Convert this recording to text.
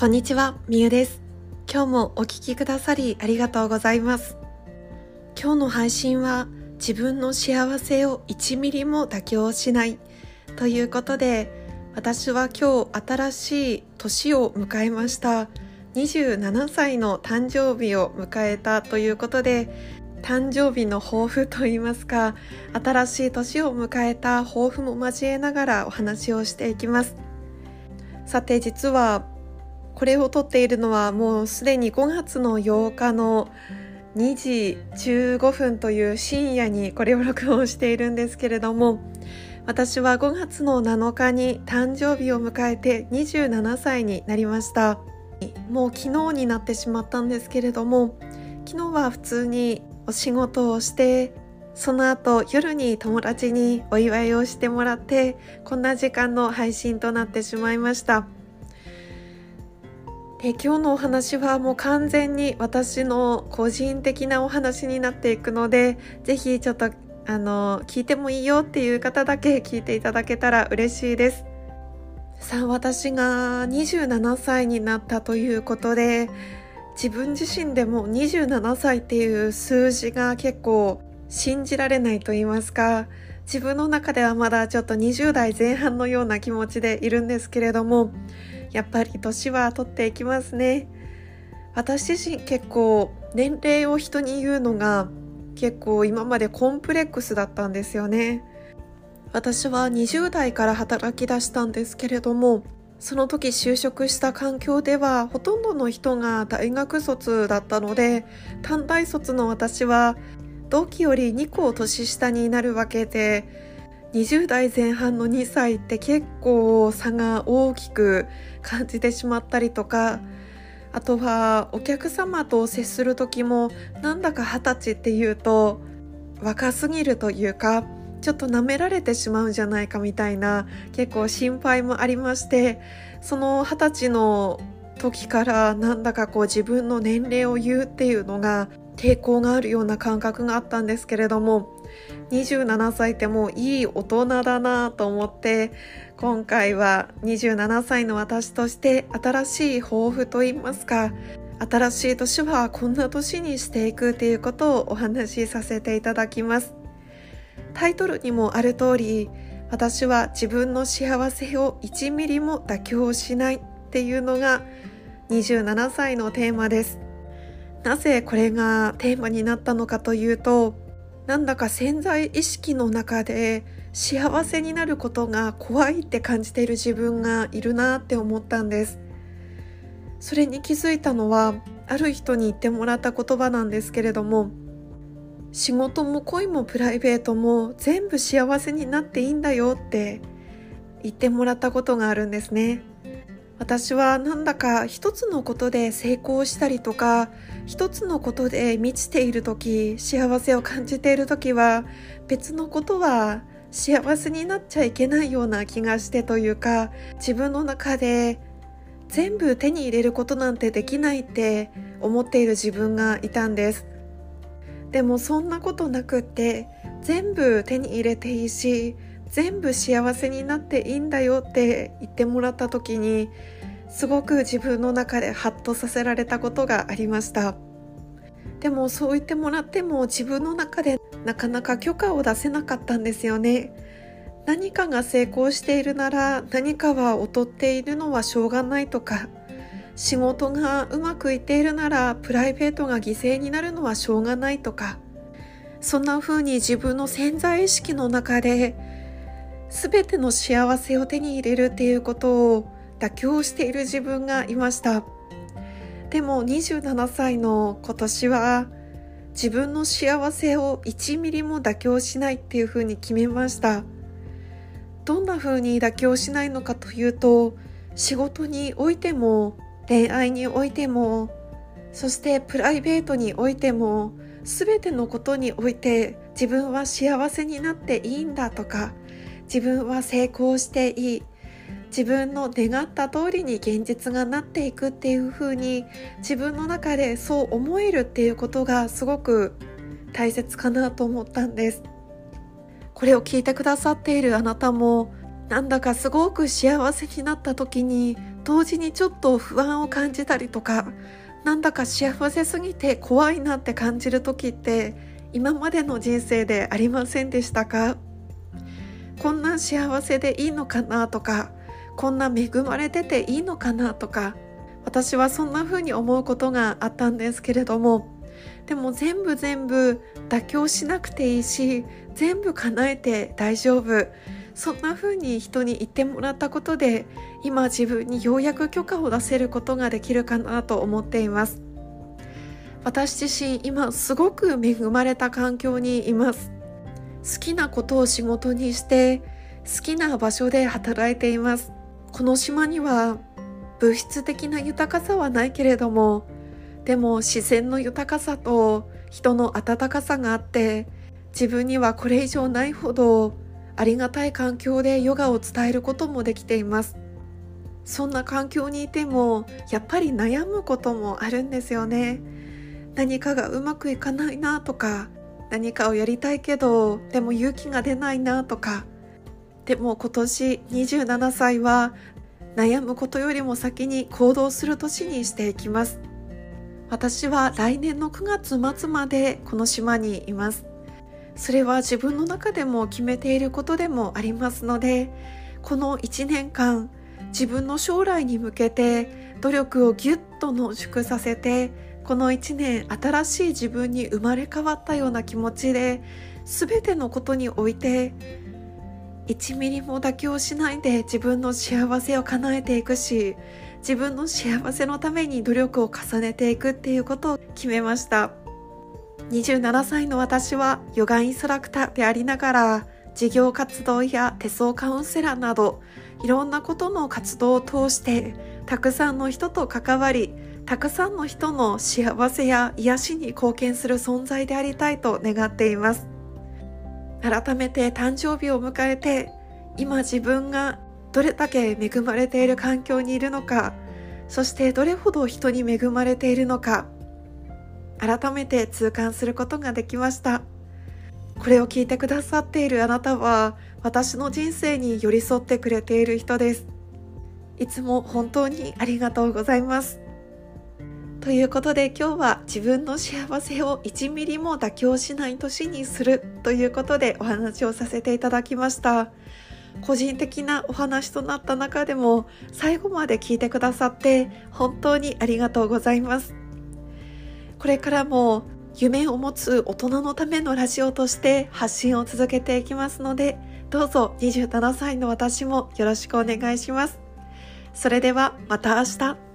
こんにちは、みゆです。今日もお聴きくださりありがとうございます。今日の配信は自分の幸せを1ミリも妥協しないということで私は今日新しい年を迎えました27歳の誕生日を迎えたということで誕生日の抱負といいますか新しい年を迎えた抱負も交えながらお話をしていきますさて実はこれを撮っているのはもうすでに5月の8日の2時15分という深夜にこれを録音しているんですけれども私は5月の7日に誕生日を迎えて27歳になりました。もう昨日になってしまったんですけれども昨日は普通にお仕事をしてその後夜に友達にお祝いをしてもらってこんな時間の配信となってしまいました。で今日のお話はもう完全に私の個人的なお話になっていくのでぜひちょっとあの聞いてもいいよっていう方だけ聞いていただけたら嬉しいです。さあ私が27歳になったということで自分自身でも27歳っていう数字が結構信じられないと言いますか自分の中ではまだちょっと20代前半のような気持ちでいるんですけれどもやっぱり年は取っていきますね。私自身結構年齢を人に言うのが結構今までコンプレックスだったんですよね。私は20代から働き出したんですけれどもその時就職した環境ではほとんどの人が大学卒だったので短大卒の私は同期より2個年下になるわけで20代前半の2歳って結構差が大きく感じてしまったりとかあとはお客様と接する時もなんだか二十歳っていうと若すぎるというかちょっと舐められてしまうんじゃないかみたいな結構心配もありましてその二十歳の時からなんだかこう自分の年齢を言うっていうのが抵抗があるような感覚があったんですけれども27歳ってもういい大人だなと思って今回は27歳の私として新しい抱負といいますか新しい年はこんな年にしていくっていうことをお話しさせていただきます。タイトルにもある通り私は自分の幸せを1ミリも妥協しないっていうのが27歳のテーマです。なぜこれがテーマになったのかというとなんだか潜在意識の中で幸せになることが怖いって感じている自分がいるなって思ったんです。それに気づいたのはある人に言ってもらった言葉なんですけれども仕事も恋もプライベートも全部幸せになっていいんだよって言ってもらったことがあるんですね。私はなんだか一つのことで成功したりとか一つのことで満ちている時幸せを感じている時は別のことは幸せになっちゃいけないような気がしてというか自分の中で全部手に入れることなんてできないって思っている自分がいたんです。でもそんなことなくって全部手に入れていいし全部幸せになっていいんだよって言ってもらった時にすごく自分の中でハッとさせられたことがありました。でもそう言ってもらっても自分の中でなかなか許可を出せなかったんですよね。何かが成功しているなら何かは劣っているのはしょうがないとか仕事がうまくいっているならプライベートが犠牲になるのはしょうがないとかそんな風に自分の潜在意識の中で全ての幸せを手に入れるっていうことを妥協している自分がいました。でも27歳の今年は自分の幸せを1ミリも妥協しないっていうふうに決めました。どんな風に妥協しないのかというと仕事においても恋愛においてもそしてプライベートにおいても全てのことにおいて自分は幸せになっていいんだとか自分は成功していい。自分の願った通りに現実がなっていくっていう風に自分の中でそう思えるっていうことがすごく大切かなと思ったんです。これを聞いてくださっているあなたもなんだかすごく幸せになった時に同時にちょっと不安を感じたりとかなんだか幸せすぎて怖いなって感じる時って今までの人生でありませんでしたか？こんな幸せでいいのかなとかこんな恵まれてていいのかなとか私はそんな風に思うことがあったんですけれどもでも全部全部妥協しなくていいし全部叶えて大丈夫。そんな風に人に言ってもらったことで今自分にようやく許可を出せることができるかなと思っています。私自身今すごく恵まれた環境にいます。好きなことを仕事にして好きな場所で働いています。この島には物質的な豊かさはないけれどもでも自然の豊かさと人の温かさがあって自分にはこれ以上ないほどありがたい環境でヨガを伝えることもできています。そんな環境にいてもやっぱり悩むこともあるんですよね。何かがうまくいかないなとか何かをやりたいけどでも勇気が出ないなとか。でも今年27歳は悩むことよりも先に行動する年にしていきます。私は来年の9月末までこの島にいます。それは自分の中でも決めていることでもありますのでこの1年間自分の将来に向けて努力をぎゅっと濃縮させてこの1年新しい自分に生まれ変わったような気持ちで全てのことにおいて1ミリも妥協しないで自分の幸せを叶えていくし自分の幸せのために努力を重ねていくっていうことを決めました。27歳の私はヨガインストラクターでありながら事業活動や手相カウンセラーなどいろんなことの活動を通してたくさんの人と関わりたくさんの人の幸せや癒しに貢献する存在でありたいと願っています。改めて誕生日を迎えて今自分がどれだけ恵まれている環境にいるのかそしてどれほど人に恵まれているのか改めて痛感することができました。これを聞いてくださっているあなたは私の人生に寄り添ってくれている人です。いつも本当にありがとうございます。ということで今日は自分の幸せを1ミリも妥協しない年にするということでお話をさせていただきました個人的なお話となった中でも最後まで聞いてくださって本当にありがとうございますこれからも夢を持つ大人のためのラジオとして発信を続けていきますのでどうぞ27歳の私もよろしくお願いします。それではまた明日。